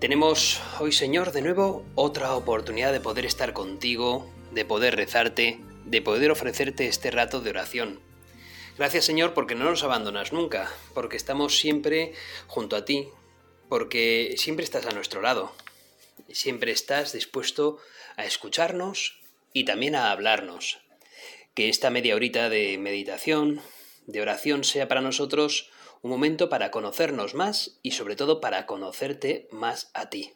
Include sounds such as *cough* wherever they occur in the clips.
Tenemos hoy, Señor, de nuevo otra oportunidad de poder estar contigo, de poder rezarte, de poder ofrecerte este rato de oración. Gracias, Señor, porque no nos abandonas nunca, porque estamos siempre junto a ti, porque siempre estás a nuestro lado, siempre estás dispuesto a escucharnos y también a hablarnos. Que esta media horita de meditación, de oración, sea para nosotros un momento para conocernos más y sobre todo para conocerte más a ti.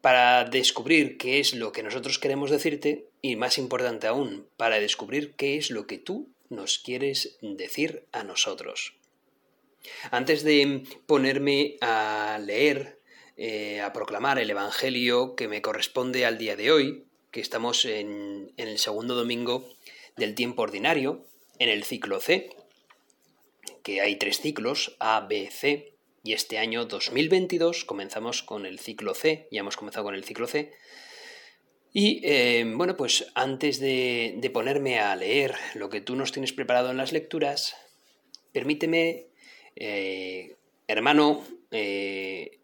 Para descubrir qué es lo que nosotros queremos decirte y más importante aún, para descubrir qué es lo que tú nos quieres decir a nosotros. Antes de ponerme a leer, eh, a proclamar el Evangelio que me corresponde al día de hoy, que estamos en el segundo domingo del tiempo ordinario, en el ciclo C, que hay tres ciclos, A, B, C, y este año 2022 comenzamos con el ciclo C, ya hemos comenzado con el ciclo C. Y eh, bueno, pues antes de, ponerme a leer lo que tú nos tienes preparado en las lecturas, permíteme, eh, hermano, eh,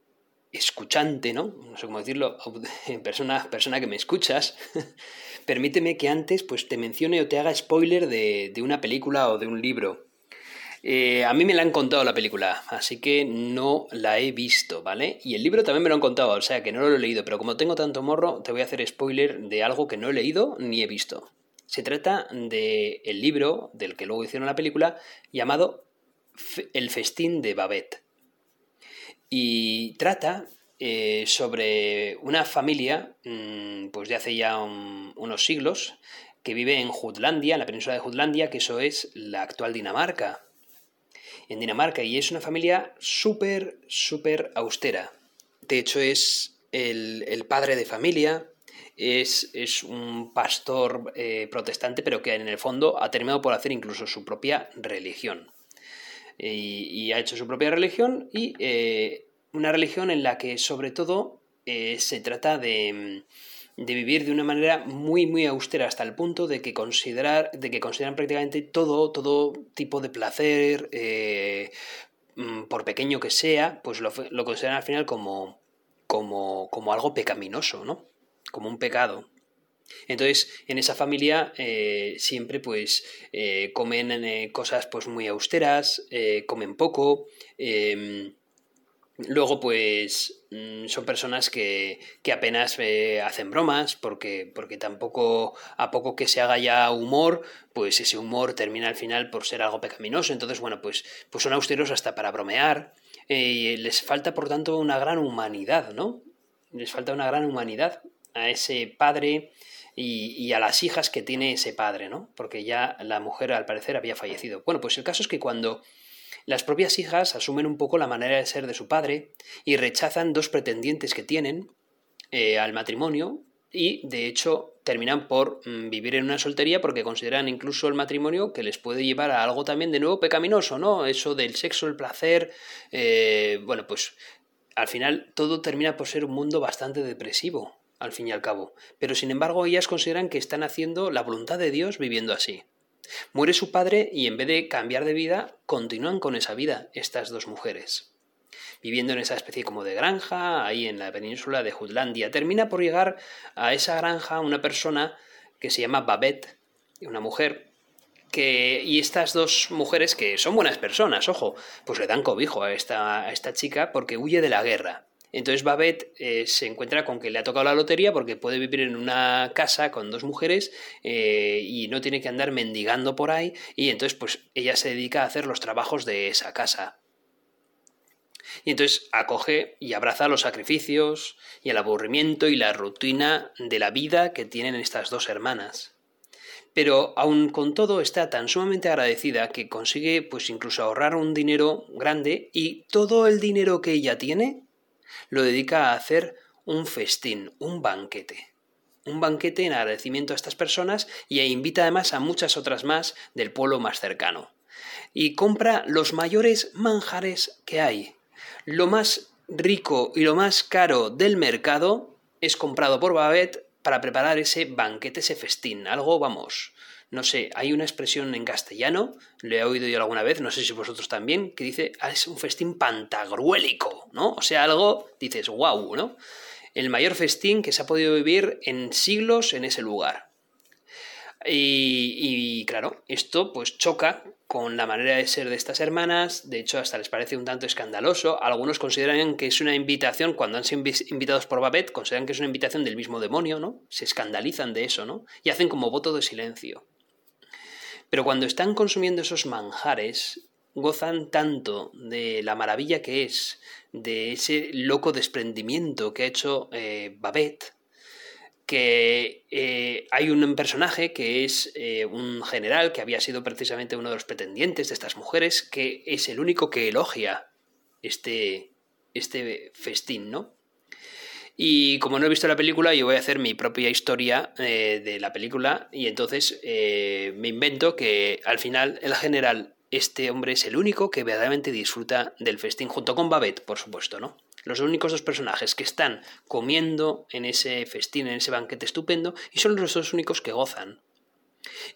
escuchante, ¿no? No sé cómo decirlo, *laughs* persona, persona que me escuchas, *laughs* permíteme que antes pues te mencione o te haga spoiler de, de una película o de un libro. Eh, a mí me la han contado la película, así que no la he visto, ¿vale? Y el libro también me lo han contado, o sea que no lo he leído, pero como tengo tanto morro, te voy a hacer spoiler de algo que no he leído ni he visto. Se trata del el libro, del que luego hicieron la película, llamado El festín de Babette. Y trata eh, sobre una familia, mm, pues de hace ya unos siglos, que vive en Jutlandia, en la península de Jutlandia, que eso es la actual Dinamarca en Dinamarca y es una familia súper, súper austera. De hecho, es el, padre de familia, es, es un pastor eh, protestante, pero que en el fondo ha terminado por hacer incluso su propia religión. Y, ha hecho su propia religión y eh, una religión en la que sobre todo eh, se trata de de vivir de una manera muy muy austera hasta el punto de que considerar de que consideran prácticamente todo todo tipo de placer eh, mm, por pequeño que sea pues lo, consideran al final como como como algo pecaminoso no como un pecado. Entonces, en esa familia eh, siempre pues eh, comen cosas pues muy austeras, comen poco, Luego, pues mm, son personas que, que apenas eh, hacen bromas, porque, porque tampoco, a poco que se haga ya humor, pues ese humor termina al final por ser algo pecaminoso. Entonces, bueno, pues, pues son austeros hasta para bromear. Eh, les falta, por tanto, una gran humanidad, ¿no? Les falta una gran humanidad a ese padre y, y, a las hijas que tiene ese padre, ¿no? Porque ya la mujer, al parecer, había fallecido. Bueno, pues el caso es que cuando las propias hijas asumen un poco la manera de ser de su padre y rechazan dos pretendientes que tienen eh, al matrimonio y de hecho terminan por mm, vivir en una soltería porque consideran incluso el matrimonio que les puede llevar a algo también de nuevo pecaminoso, ¿no? Eso del sexo, el placer, eh, bueno, pues al final todo termina por ser un mundo bastante depresivo, al fin y al cabo. Pero sin embargo ellas consideran que están haciendo la voluntad de Dios viviendo así. Muere su padre y en vez de cambiar de vida, continúan con esa vida estas dos mujeres. Viviendo en esa especie como de granja, ahí en la península de Jutlandia. Termina por llegar a esa granja una persona que se llama Babette, una mujer que, y estas dos mujeres, que son buenas personas, ojo, pues le dan cobijo a esta, a esta chica porque huye de la guerra. Entonces Babette eh, se encuentra con que le ha tocado la lotería porque puede vivir en una casa con dos mujeres eh, y no tiene que andar mendigando por ahí y entonces pues ella se dedica a hacer los trabajos de esa casa. Y entonces acoge y abraza los sacrificios y el aburrimiento y la rutina de la vida que tienen estas dos hermanas. Pero aun con todo está tan sumamente agradecida que consigue pues incluso ahorrar un dinero grande y todo el dinero que ella tiene lo dedica a hacer un festín, un banquete. un banquete en agradecimiento a estas personas y e invita además a muchas otras más del pueblo más cercano. Y compra los mayores manjares que hay. Lo más rico y lo más caro del mercado es comprado por Babette para preparar ese banquete, ese festín. Algo, vamos, no sé, hay una expresión en castellano, lo he oído yo alguna vez, no sé si vosotros también, que dice, ah, es un festín pantagruélico, ¿no? O sea, algo, dices, wow, ¿no? El mayor festín que se ha podido vivir en siglos en ese lugar. Y, y, claro, esto pues choca con la manera de ser de estas hermanas, de hecho hasta les parece un tanto escandaloso, algunos consideran que es una invitación, cuando han sido invitados por Babette, consideran que es una invitación del mismo demonio, ¿no? Se escandalizan de eso, ¿no? Y hacen como voto de silencio. Pero cuando están consumiendo esos manjares, gozan tanto de la maravilla que es, de ese loco desprendimiento que ha hecho eh, Babette, que eh, hay un personaje que es eh, un general que había sido precisamente uno de los pretendientes de estas mujeres, que es el único que elogia este, este festín, ¿no? Y como no he visto la película, yo voy a hacer mi propia historia eh, de la película y entonces eh, me invento que al final el general, este hombre es el único que verdaderamente disfruta del festín, junto con Babette, por supuesto, ¿no? Los únicos dos personajes que están comiendo en ese festín, en ese banquete estupendo, y son los dos únicos que gozan.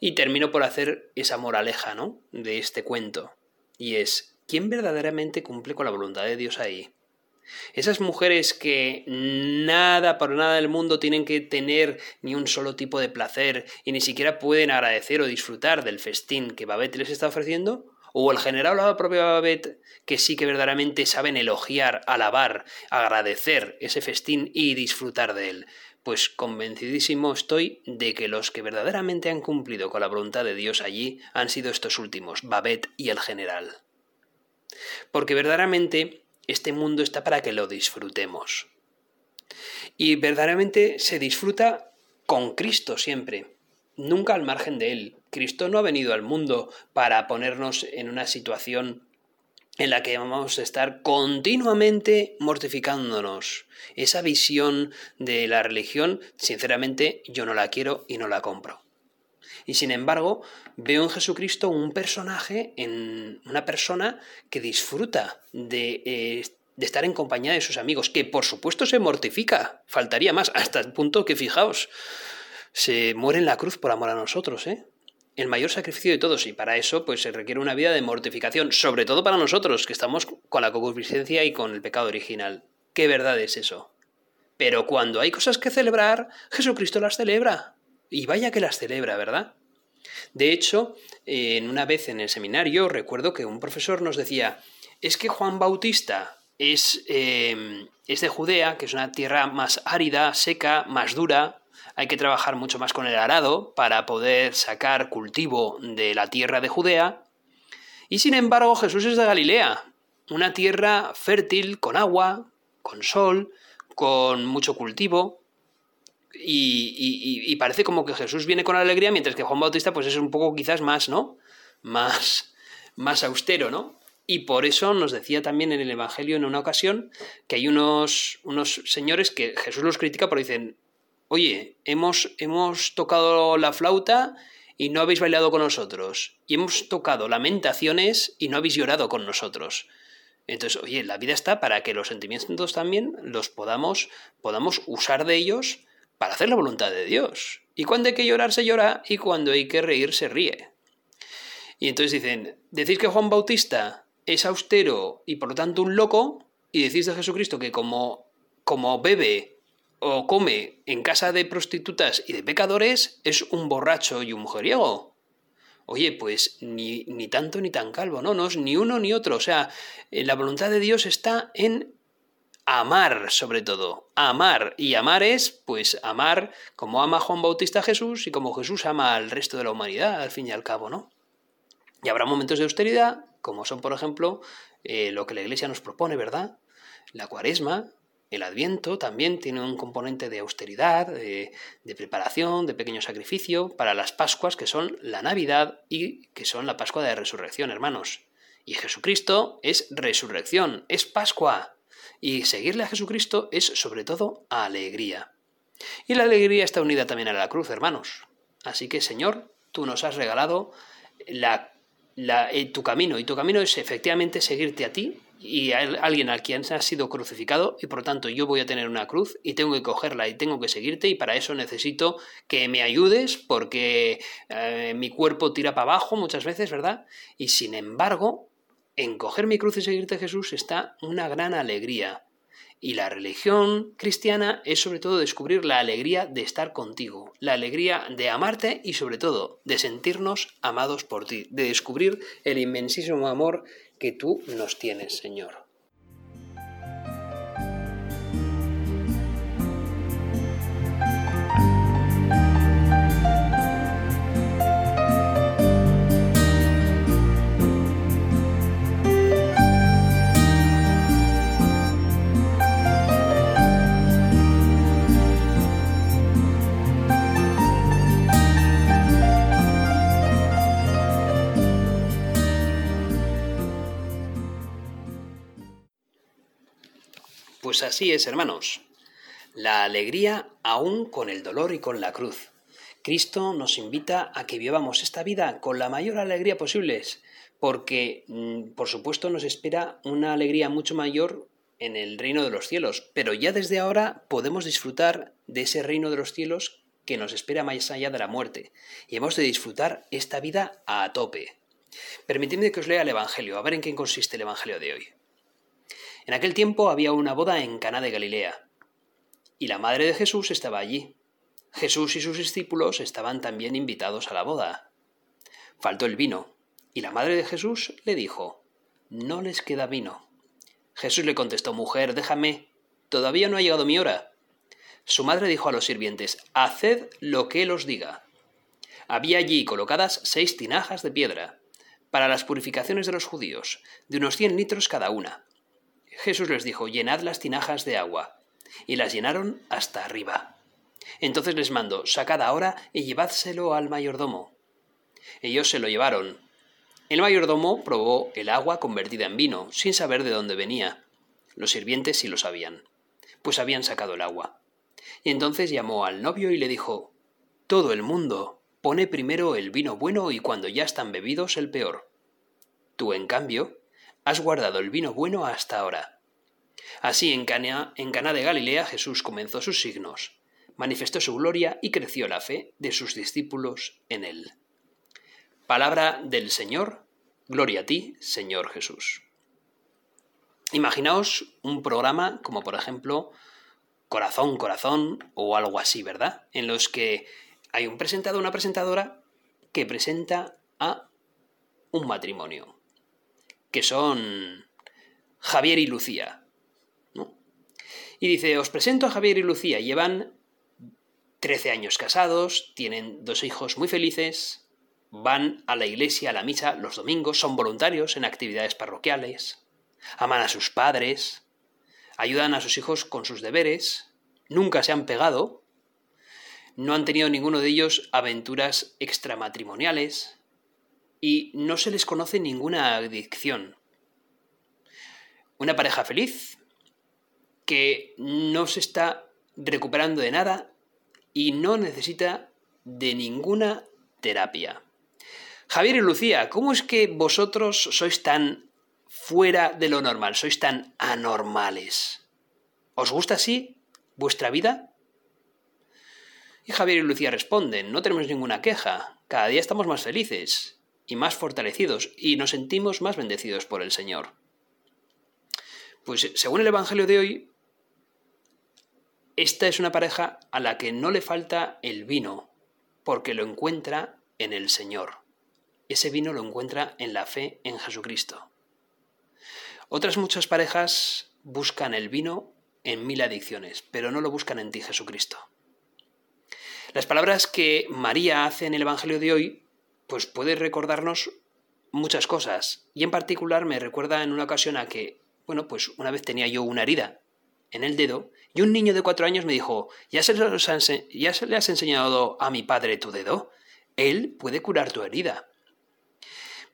Y termino por hacer esa moraleja, ¿no? De este cuento. Y es, ¿quién verdaderamente cumple con la voluntad de Dios ahí? Esas mujeres que nada por nada del mundo tienen que tener ni un solo tipo de placer y ni siquiera pueden agradecer o disfrutar del festín que Babette les está ofreciendo, o el general o la propia Babette que sí que verdaderamente saben elogiar, alabar, agradecer ese festín y disfrutar de él. Pues convencidísimo estoy de que los que verdaderamente han cumplido con la voluntad de Dios allí han sido estos últimos, Babette y el general. Porque verdaderamente este mundo está para que lo disfrutemos. Y verdaderamente se disfruta con Cristo siempre, nunca al margen de Él. Cristo no ha venido al mundo para ponernos en una situación en la que vamos a estar continuamente mortificándonos. Esa visión de la religión, sinceramente, yo no la quiero y no la compro. Y sin embargo, veo en Jesucristo un personaje, en una persona que disfruta de, eh, de estar en compañía de sus amigos, que por supuesto se mortifica, faltaría más, hasta el punto que, fijaos, se muere en la cruz por amor a nosotros, ¿eh? El mayor sacrificio de todos, y para eso pues se requiere una vida de mortificación, sobre todo para nosotros, que estamos con la concupiscencia y con el pecado original. ¿Qué verdad es eso? Pero cuando hay cosas que celebrar, Jesucristo las celebra. Y vaya que las celebra, ¿verdad? De hecho, en una vez en el seminario recuerdo que un profesor nos decía, es que Juan Bautista es, em, es de Judea, que es una tierra más árida, seca, más dura, hay que trabajar mucho más con el arado para poder sacar cultivo de la tierra de Judea. Y sin embargo Jesús es de Galilea, una tierra fértil, con agua, con sol, con mucho cultivo, y, parece como que Jesús viene con alegría, mientras que Juan Bautista pues es un poco quizás más, ¿no? Más, más austero, ¿no? Y por eso nos decía también en el Evangelio en una ocasión que hay unos, unos señores que Jesús los critica porque dicen, oye, hemos, hemos tocado la flauta y no habéis bailado con nosotros. Y hemos tocado lamentaciones y no habéis llorado con nosotros. Entonces, oye, la vida está para que los sentimientos también los podamos, podamos usar de ellos para hacer la voluntad de Dios. Y cuando hay que llorar, se llora, y cuando hay que reír, se ríe. Y entonces dicen, decís que Juan Bautista es austero y por lo tanto un loco, y decís de Jesucristo que como, como bebe o come en casa de prostitutas y de pecadores, es un borracho y un mujeriego. Oye, pues ni, ni tanto ni tan calvo, no, no es ni uno ni otro. O sea, eh, la voluntad de Dios está en amar sobre todo, amar. Y amar es, pues, amar como ama Juan Bautista a Jesús y como Jesús ama al resto de la humanidad, al fin y al cabo, ¿no? Y habrá momentos de austeridad, como son, por ejemplo, eh, lo que la Iglesia nos propone, ¿verdad? La cuaresma, el adviento también tiene un componente de austeridad, de, de, preparación, de pequeño sacrificio para las Pascuas, que son la Navidad y que son la Pascua de Resurrección, hermanos. Y Jesucristo es resurrección, es Pascua, y seguirle a Jesucristo es sobre todo alegría. Y la alegría está unida también a la cruz, hermanos. Así que, Señor, tú nos has regalado la, eh, tu camino, y tu camino es efectivamente seguirte a ti y a alguien a quien ha sido crucificado, y por tanto yo voy a tener una cruz y tengo que cogerla y tengo que seguirte, y para eso necesito que me ayudes porque eh, mi cuerpo tira para abajo muchas veces, ¿verdad? Y sin embargo, en coger mi cruz y seguirte Jesús está una gran alegría. Y la religión cristiana es sobre todo descubrir la alegría de estar contigo, la alegría de amarte y sobre todo de sentirnos amados por ti, de descubrir el inmensísimo amor que tú nos tienes, Señor. Pues así es, hermanos. La alegría aún con el dolor y con la cruz. Cristo nos invita a que vivamos esta vida con la mayor alegría posible, porque, mm, por supuesto, nos espera una alegría mucho mayor en el reino de los cielos, pero ya desde ahora podemos disfrutar de ese reino de los cielos que nos espera más allá de la muerte, y hemos de disfrutar esta vida a tope. Permitidme que os lea el Evangelio, a ver en qué consiste el Evangelio de hoy. En aquel tiempo había una boda en Caná de Galilea, y la madre de Jesús estaba allí. Jesús y sus discípulos estaban también invitados a la boda. Faltó el vino, y la madre de Jesús le dijo, No les queda vino. Jesús le contestó, Mujer, déjame, todavía no ha llegado mi hora. Su madre dijo a los sirvientes, Haced lo que él os diga. Había allí colocadas seis tinajas de piedra, para las purificaciones de los judíos, de unos cien litros cada una. Jesús les dijo, llenad las tinajas de agua. Y las llenaron hasta arriba. Entonces les mandó, sacad ahora y llevádselo al mayordomo. Ellos se lo llevaron. El mayordomo probó el agua convertida en vino, sin saber de dónde venía. Los sirvientes sí lo sabían, pues habían sacado el agua. Y entonces llamó al novio y le dijo, Todo el mundo pone primero el vino bueno y cuando ya están bebidos el peor. Tú, en cambio, has guardado el vino bueno hasta ahora. Así en Cana, en Caná de Galilea Jesús comenzó sus signos, manifestó su gloria y creció la fe de sus discípulos en él. Palabra del Señor, gloria a ti, Señor Jesús. Imaginaos un programa como por ejemplo Corazón, Corazón o algo así, ¿verdad? En los que hay un presentador, una presentadora que presenta a un matrimonio que son Javier y Lucía. Y dice, os presento a Javier y Lucía, llevan 13 años casados, tienen dos hijos muy felices, van a la iglesia, a la misa los domingos, son voluntarios en actividades parroquiales, aman a sus padres, ayudan a sus hijos con sus deberes, nunca se han pegado, no han tenido ninguno de ellos aventuras extramatrimoniales, y no se les conoce ninguna adicción. Una pareja feliz que no se está recuperando de nada y no necesita de ninguna terapia. Javier y Lucía, ¿cómo es que vosotros sois tan fuera de lo normal, sois tan anormales? ¿Os gusta así vuestra vida? Y Javier y Lucía responden, no tenemos ninguna queja, cada día estamos más felices y más fortalecidos y nos sentimos más bendecidos por el Señor. Pues según el Evangelio de hoy, esta es una pareja a la que no le falta el vino, porque lo encuentra en el Señor. Ese vino lo encuentra en la fe en Jesucristo. Otras muchas parejas buscan el vino en mil adicciones, pero no lo buscan en ti, Jesucristo. Las palabras que María hace en el Evangelio de hoy pues puede recordarnos muchas cosas. Y en particular me recuerda en una ocasión a que, bueno, pues una vez tenía yo una herida en el dedo y un niño de cuatro años me dijo, ¿ya se, ¿ya se le has enseñado a mi padre tu dedo? Él puede curar tu herida.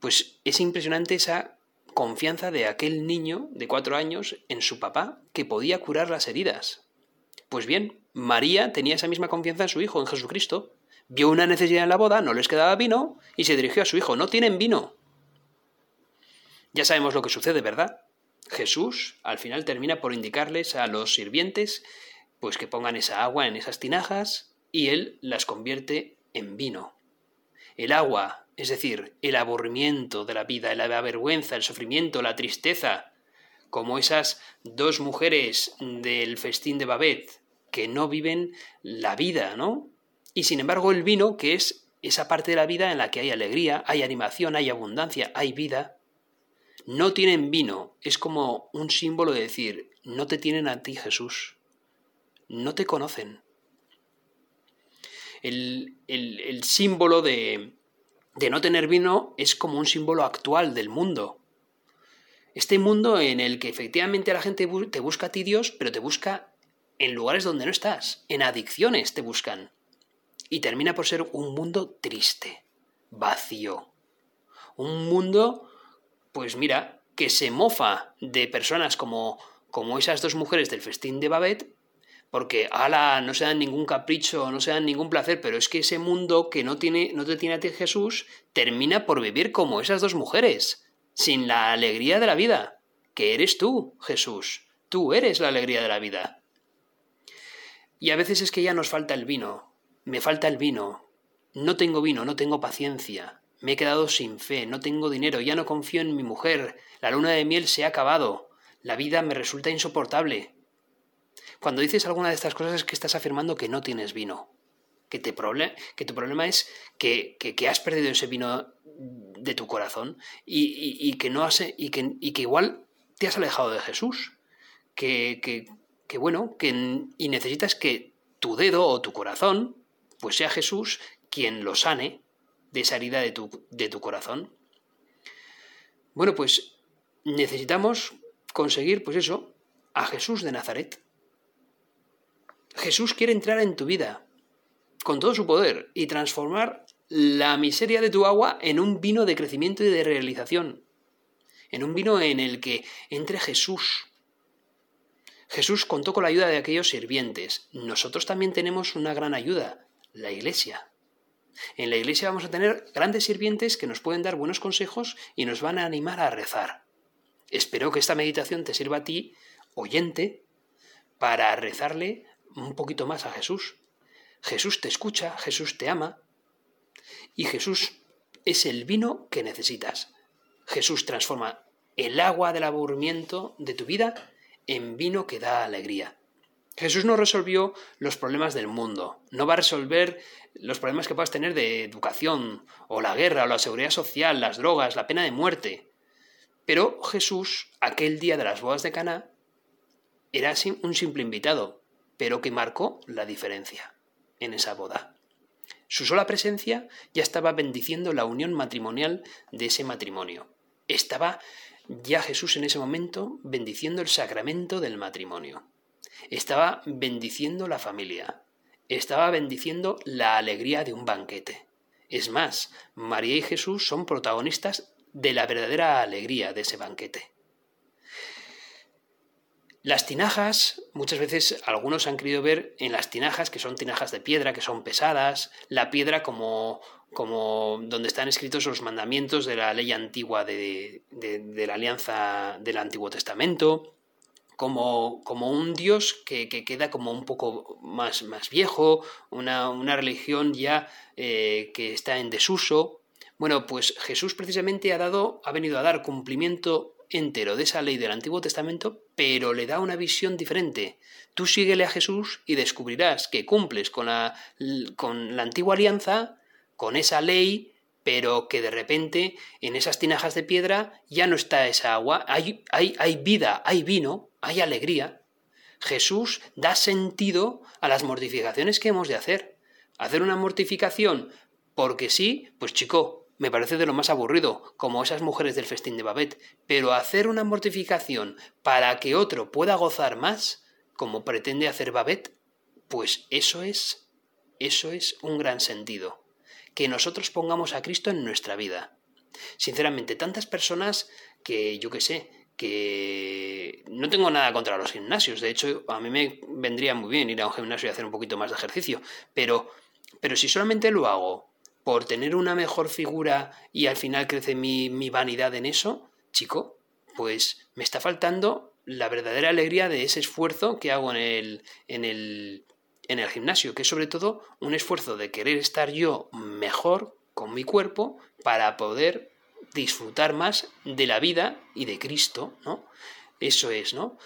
Pues es impresionante esa confianza de aquel niño de cuatro años en su papá que podía curar las heridas. Pues bien, María tenía esa misma confianza en su hijo, en Jesucristo. Vio una necesidad en la boda, no les quedaba vino y se dirigió a su hijo. No tienen vino. Ya sabemos lo que sucede, ¿verdad? Jesús al final termina por indicarles a los sirvientes pues que pongan esa agua en esas tinajas y él las convierte en vino. El agua, es decir, el aburrimiento de la vida, la vergüenza, el sufrimiento, la tristeza, como esas dos mujeres del festín de Babet, que no viven la vida, ¿no? Y sin embargo el vino, que es esa parte de la vida en la que hay alegría, hay animación, hay abundancia, hay vida, no tienen vino. Es como un símbolo de decir, no te tienen a ti Jesús, no te conocen. El, el símbolo de, de no tener vino es como un símbolo actual del mundo. Este mundo en el que efectivamente la gente te busca a ti Dios, pero te busca en lugares donde no estás, en adicciones te buscan. Y termina por ser un mundo triste, vacío. Un mundo, pues mira, que se mofa de personas como, como esas dos mujeres del festín de Babet, porque ala, no se dan ningún capricho, no se dan ningún placer, pero es que ese mundo que no, tiene, no te tiene a ti Jesús termina por vivir como esas dos mujeres, sin la alegría de la vida, que eres tú, Jesús, tú eres la alegría de la vida. Y a veces es que ya nos falta el vino, me falta el vino, no tengo vino, no tengo paciencia, me he quedado sin fe, no tengo dinero, ya no confío en mi mujer, la luna de miel se ha acabado, la vida me resulta insoportable. Cuando dices alguna de estas cosas es que estás afirmando que no tienes vino, que, te que tu problema es que, que, has perdido ese vino de tu corazón y, que no has, y, que, y que igual te has alejado de Jesús, que, que bueno, que, y necesitas que tu dedo o tu corazón, pues sea Jesús quien lo sane de esa herida de tu, de tu corazón. Bueno, pues necesitamos conseguir, pues eso, a Jesús de Nazaret. Jesús quiere entrar en tu vida con todo su poder y transformar la miseria de tu agua en un vino de crecimiento y de realización, en un vino en el que entre Jesús, Jesús contó con la ayuda de aquellos sirvientes. Nosotros también tenemos una gran ayuda, la Iglesia. En la Iglesia vamos a tener grandes sirvientes que nos pueden dar buenos consejos y nos van a animar a rezar. Espero que esta meditación te sirva a ti, oyente, para rezarle un poquito más a Jesús. Jesús te escucha, Jesús te ama y Jesús es el vino que necesitas. Jesús transforma el agua del aburrimiento de tu vida en vino que da alegría. Jesús no resolvió los problemas del mundo, no va a resolver los problemas que puedas tener de educación, o la guerra, o la seguridad social, las drogas, la pena de muerte. Pero Jesús, aquel día de las bodas de Caná, era un simple invitado, pero que marcó la diferencia en esa boda. Su sola presencia ya estaba bendiciendo la unión matrimonial de ese matrimonio. Estaba ya Jesús en ese momento bendiciendo el sacramento del matrimonio. Estaba bendiciendo la familia. Estaba bendiciendo la alegría de un banquete. Es más, María y Jesús son protagonistas de la verdadera alegría de ese banquete. Las tinajas, muchas veces algunos han querido ver en las tinajas, que son tinajas de piedra, que son pesadas, la piedra como, como donde están escritos los mandamientos de la ley antigua de, de, la alianza del Antiguo Testamento, como, como un Dios que, queda como un poco más, más viejo, una, una religión ya eh, que está en desuso. Bueno, pues Jesús precisamente ha dado, ha venido a dar cumplimiento entero de esa ley del Antiguo Testamento, pero le da una visión diferente. Tú síguele a Jesús y descubrirás que cumples con la, con la antigua alianza, con esa ley, pero que de repente en esas tinajas de piedra ya no está esa agua, hay, hay, hay vida, hay vino, hay alegría. Jesús da sentido a las mortificaciones que hemos de hacer. Hacer una mortificación porque sí, pues chico, me parece de lo más aburrido, como esas mujeres del festín de Babet, pero hacer una mortificación para que otro pueda gozar más, como pretende hacer Babet, pues eso es, eso es un gran sentido. Que nosotros pongamos a Cristo en nuestra vida. Sinceramente, tantas personas que, yo qué sé, que no tengo nada contra los gimnasios. De hecho, a mí me vendría muy bien ir a un gimnasio y hacer un poquito más de ejercicio. Pero, pero si solamente lo hago por tener una mejor figura y al final crece mi, mi vanidad en eso, chico, pues me está faltando la verdadera alegría de ese esfuerzo que hago en el, en el, en el gimnasio, que es sobre todo un esfuerzo de querer estar yo mejor con mi cuerpo para poder disfrutar más de la vida y de Cristo, ¿no? Eso es, ¿no?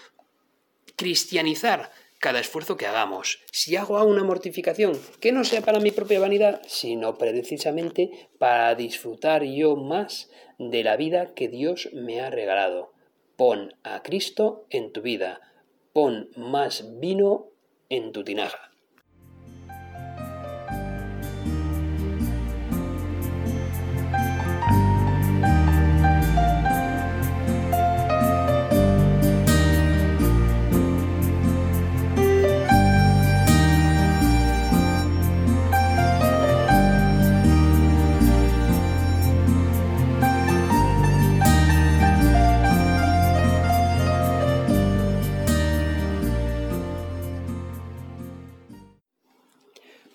Cristianizar cada esfuerzo que hagamos. Si hago una mortificación, que no sea para mi propia vanidad, sino precisamente para disfrutar yo más de la vida que Dios me ha regalado. Pon a Cristo en tu vida, pon más vino en tu tinaja.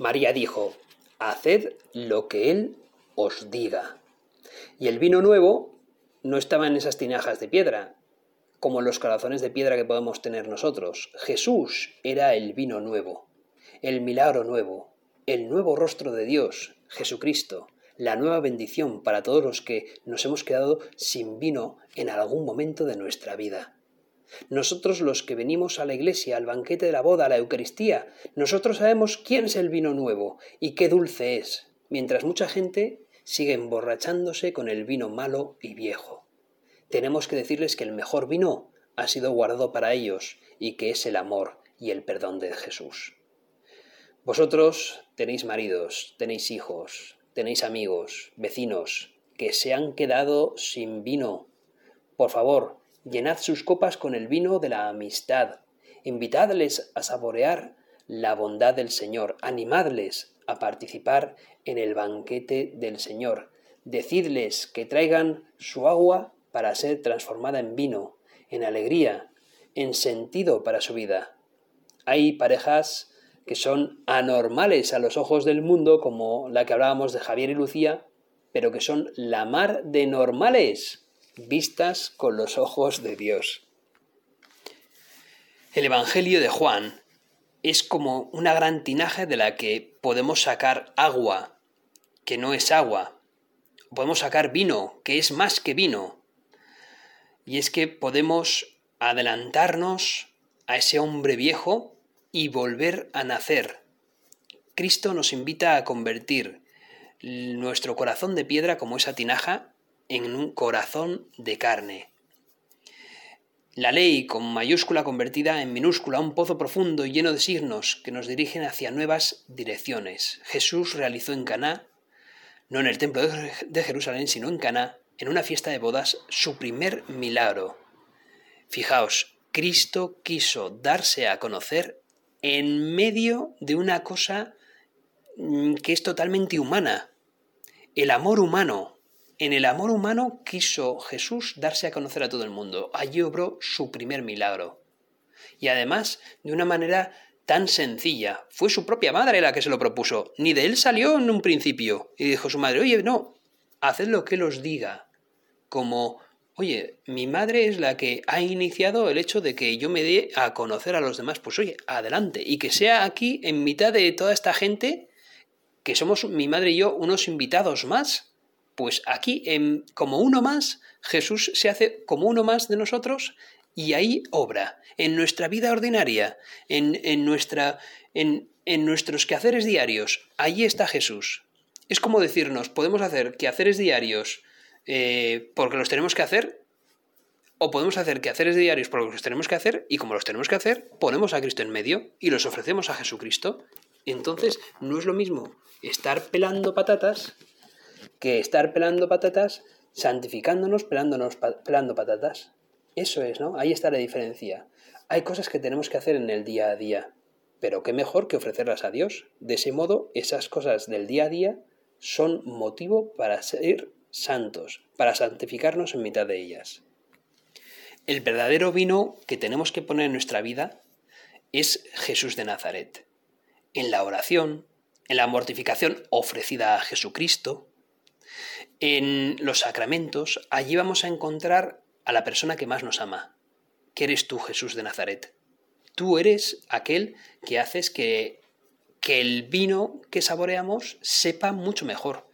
María dijo, Haced lo que Él os diga. Y el vino nuevo no estaba en esas tinajas de piedra, como los corazones de piedra que podemos tener nosotros. Jesús era el vino nuevo, el milagro nuevo, el nuevo rostro de Dios, Jesucristo, la nueva bendición para todos los que nos hemos quedado sin vino en algún momento de nuestra vida. Nosotros los que venimos a la iglesia, al banquete de la boda, a la Eucaristía, nosotros sabemos quién es el vino nuevo y qué dulce es, mientras mucha gente sigue emborrachándose con el vino malo y viejo. Tenemos que decirles que el mejor vino ha sido guardado para ellos y que es el amor y el perdón de Jesús. Vosotros tenéis maridos, tenéis hijos, tenéis amigos, vecinos, que se han quedado sin vino. Por favor, llenad sus copas con el vino de la amistad, invitadles a saborear la bondad del Señor, animadles a participar en el banquete del Señor, decidles que traigan su agua para ser transformada en vino, en alegría, en sentido para su vida. Hay parejas que son anormales a los ojos del mundo, como la que hablábamos de Javier y Lucía, pero que son la mar de normales vistas con los ojos de Dios. El Evangelio de Juan es como una gran tinaja de la que podemos sacar agua, que no es agua. Podemos sacar vino, que es más que vino. Y es que podemos adelantarnos a ese hombre viejo y volver a nacer. Cristo nos invita a convertir nuestro corazón de piedra como esa tinaja en un corazón de carne. La ley con mayúscula convertida en minúscula, un pozo profundo y lleno de signos que nos dirigen hacia nuevas direcciones. Jesús realizó en Caná, no en el templo de Jerusalén, sino en Caná, en una fiesta de bodas, su primer milagro. Fijaos, Cristo quiso darse a conocer en medio de una cosa mm, que es totalmente humana, el amor humano, en el amor humano quiso Jesús darse a conocer a todo el mundo. Allí obró su primer milagro. Y además, de una manera tan sencilla. Fue su propia madre la que se lo propuso. Ni de él salió en un principio. Y dijo su madre, oye, no, haced lo que él os diga. Como, oye, mi madre es la que ha iniciado el hecho de que yo me dé a conocer a los demás. Pues oye, adelante. Y que sea aquí, en mitad de toda esta gente, que somos mi madre y yo unos invitados más pues aquí, en, como uno más, Jesús se hace como uno más de nosotros y ahí obra, en nuestra vida ordinaria, en, nuestra, en nuestros quehaceres diarios. Ahí está Jesús. Es como decirnos, podemos hacer quehaceres diarios eh, porque los tenemos que hacer, o podemos hacer quehaceres diarios porque los tenemos que hacer, y como los tenemos que hacer, ponemos a Cristo en medio y los ofrecemos a Jesucristo. Entonces, no es lo mismo estar pelando patatas que estar pelando patatas, santificándonos, pelándonos, pelando patatas. Eso es, ¿no? Ahí está la diferencia. Hay cosas que tenemos que hacer en el día a día, pero qué mejor que ofrecerlas a Dios. De ese modo, esas cosas del día a día son motivo para ser santos, para santificarnos en mitad de ellas. el verdadero vino que tenemos que poner en nuestra vida es Jesús de Nazaret. En la oración, en la mortificación ofrecida a Jesucristo, en los sacramentos, allí vamos a encontrar a la persona que más nos ama, que eres tú, Jesús de Nazaret. Tú eres aquel que haces que, que el vino que saboreamos sepa mucho mejor,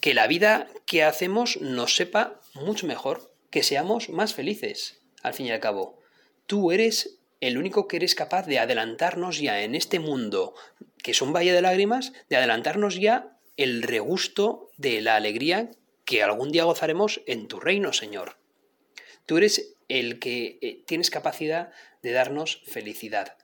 que la vida que hacemos nos sepa mucho mejor, que seamos más felices, al fin y al cabo. Tú eres el único que eres capaz de adelantarnos ya en este mundo, que es un valle de lágrimas, de adelantarnos ya el regusto de la alegría que algún día gozaremos en tu reino, Señor. Tú eres el que eh, tienes capacidad de darnos felicidad.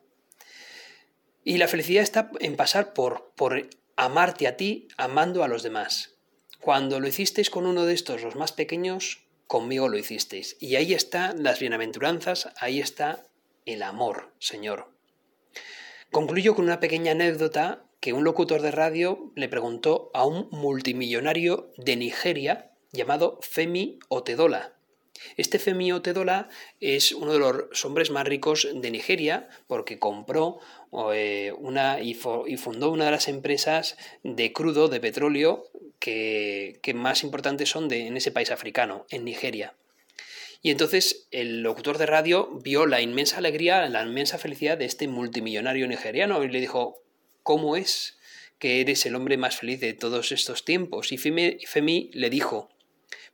Y la felicidad está en pasar por, por amarte a ti, amando a los demás. Cuando lo hicisteis con uno de estos, los más pequeños, conmigo lo hicisteis. Y ahí están las bienaventuranzas, ahí está el amor, Señor. Concluyo con una pequeña anécdota que un locutor de radio le preguntó a un multimillonario de Nigeria llamado Femi Otedola. Este Femi Otedola es uno de los hombres más ricos de Nigeria porque compró eh, una y, fundó una de las empresas de crudo, de petróleo, que, más importantes son en ese país africano, en Nigeria. Y entonces el locutor de radio vio la inmensa alegría, la inmensa felicidad de este multimillonario nigeriano y le dijo, ¿cómo es que eres el hombre más feliz de todos estos tiempos? Y Femi, le dijo,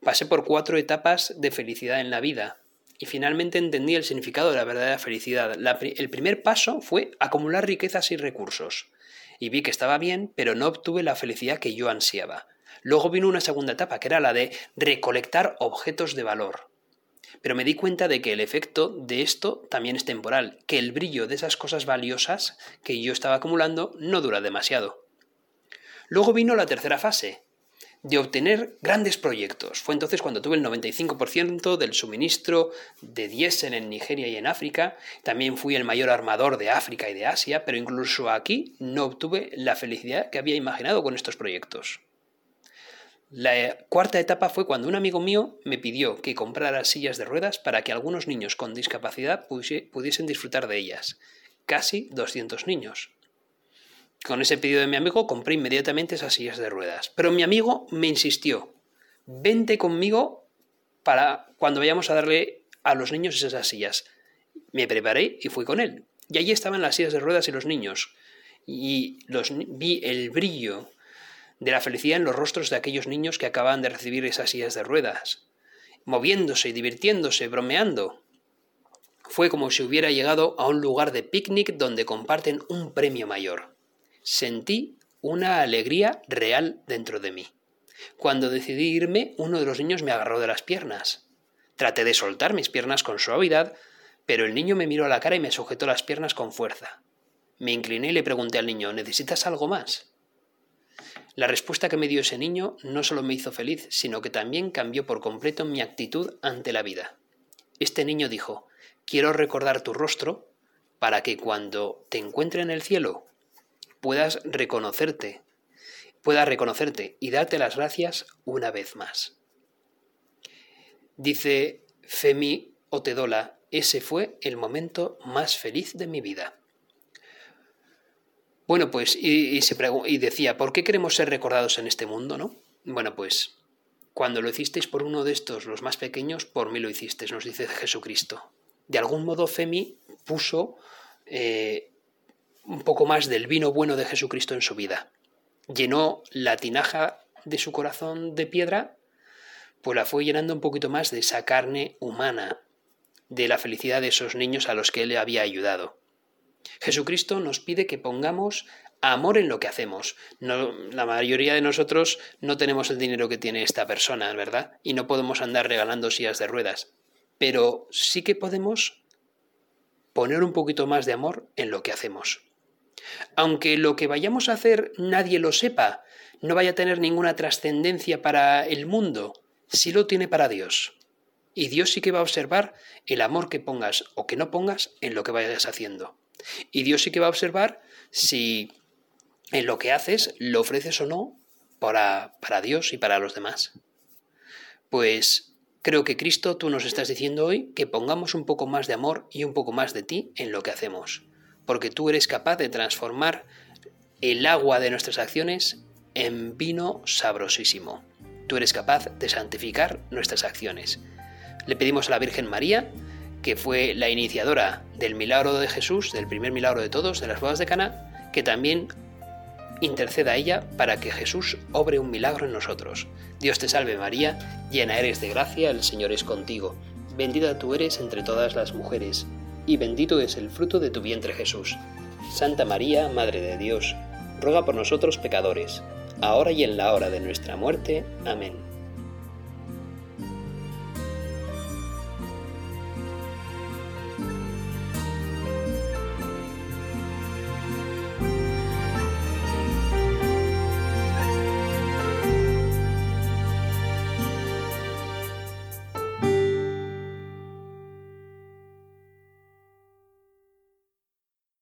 pasé por cuatro etapas de felicidad en la vida y finalmente entendí el significado de la verdadera felicidad. el primer paso fue acumular riquezas y recursos. Y vi que estaba bien, pero no obtuve la felicidad que yo ansiaba. Luego vino una segunda etapa, que era la de recolectar objetos de valor. Pero me di cuenta de que el efecto de esto también es temporal, que el brillo de esas cosas valiosas que yo estaba acumulando no dura demasiado. Luego vino la tercera fase, de obtener grandes proyectos. Fue entonces cuando tuve el 95% del suministro de diésel en Nigeria y en África. También fui el mayor armador de África y de Asia, pero incluso aquí no obtuve la felicidad que había imaginado con estos proyectos. La cuarta etapa fue cuando un amigo mío me pidió que comprara sillas de ruedas para que algunos niños con discapacidad pudiesen disfrutar de ellas. Casi 200 niños. Con ese pedido de mi amigo compré inmediatamente esas sillas de ruedas. Pero mi amigo me insistió, vente conmigo para cuando vayamos a darle a los niños esas sillas. Me preparé y fui con él. Y allí estaban las sillas de ruedas y los niños. Y los, vi el brillo de la felicidad en los rostros de aquellos niños que acababan de recibir esas sillas de ruedas, moviéndose, divirtiéndose, bromeando. Fue como si hubiera llegado a un lugar de picnic donde comparten un premio mayor. Sentí una alegría real dentro de mí. Cuando decidí irme, uno de los niños me agarró de las piernas. Traté de soltar mis piernas con suavidad, pero el niño me miró a la cara y me sujetó las piernas con fuerza. Me incliné y le pregunté al niño ¿Necesitas algo más? La respuesta que me dio ese niño no solo me hizo feliz, sino que también cambió por completo mi actitud ante la vida. Este niño dijo, quiero recordar tu rostro para que cuando te encuentre en el cielo puedas reconocerte, puedas reconocerte y darte las gracias una vez más. Dice Femi Otedola, ese fue el momento más feliz de mi vida. Bueno, pues, y, y decía, ¿por qué queremos ser recordados en este mundo, no? Bueno, pues, cuando lo hicisteis por uno de estos, los más pequeños, por mí lo hicisteis, nos dice Jesucristo. De algún modo, Femi puso eh, un poco más del vino bueno de Jesucristo en su vida. Llenó la tinaja de su corazón de piedra, pues la fue llenando un poquito más de esa carne humana, de la felicidad de esos niños a los que él había ayudado. Jesucristo nos pide que pongamos amor en lo que hacemos. la mayoría de nosotros no tenemos el dinero que tiene esta persona, ¿verdad? Y no podemos andar regalando sillas de ruedas. Pero sí que podemos poner un poquito más de amor en lo que hacemos. Aunque lo que vayamos a hacer nadie lo sepa, no vaya a tener ninguna trascendencia para el mundo, sí lo tiene para Dios. Y Dios sí que va a observar el amor que pongas o que no pongas en lo que vayas haciendo. Y Dios sí que va a observar si en lo que haces lo ofreces o no para, para Dios y para los demás. Pues Creo que Cristo, tú nos estás diciendo hoy que pongamos un poco más de amor y un poco más de ti en lo que hacemos, porque tú eres capaz de transformar el agua de nuestras acciones en vino sabrosísimo. Tú eres capaz de santificar nuestras acciones. Le pedimos a la Virgen María, que fue la iniciadora del milagro de Jesús, del primer milagro de todos, de las bodas de Cana, que también interceda a ella para que Jesús obre un milagro en nosotros. Dios te salve María, llena eres de gracia, el Señor es contigo. Bendita tú eres entre todas las mujeres, y bendito es el fruto de tu vientre Jesús. Santa María, Madre de Dios, ruega por nosotros pecadores, ahora y en la hora de nuestra muerte. Amén.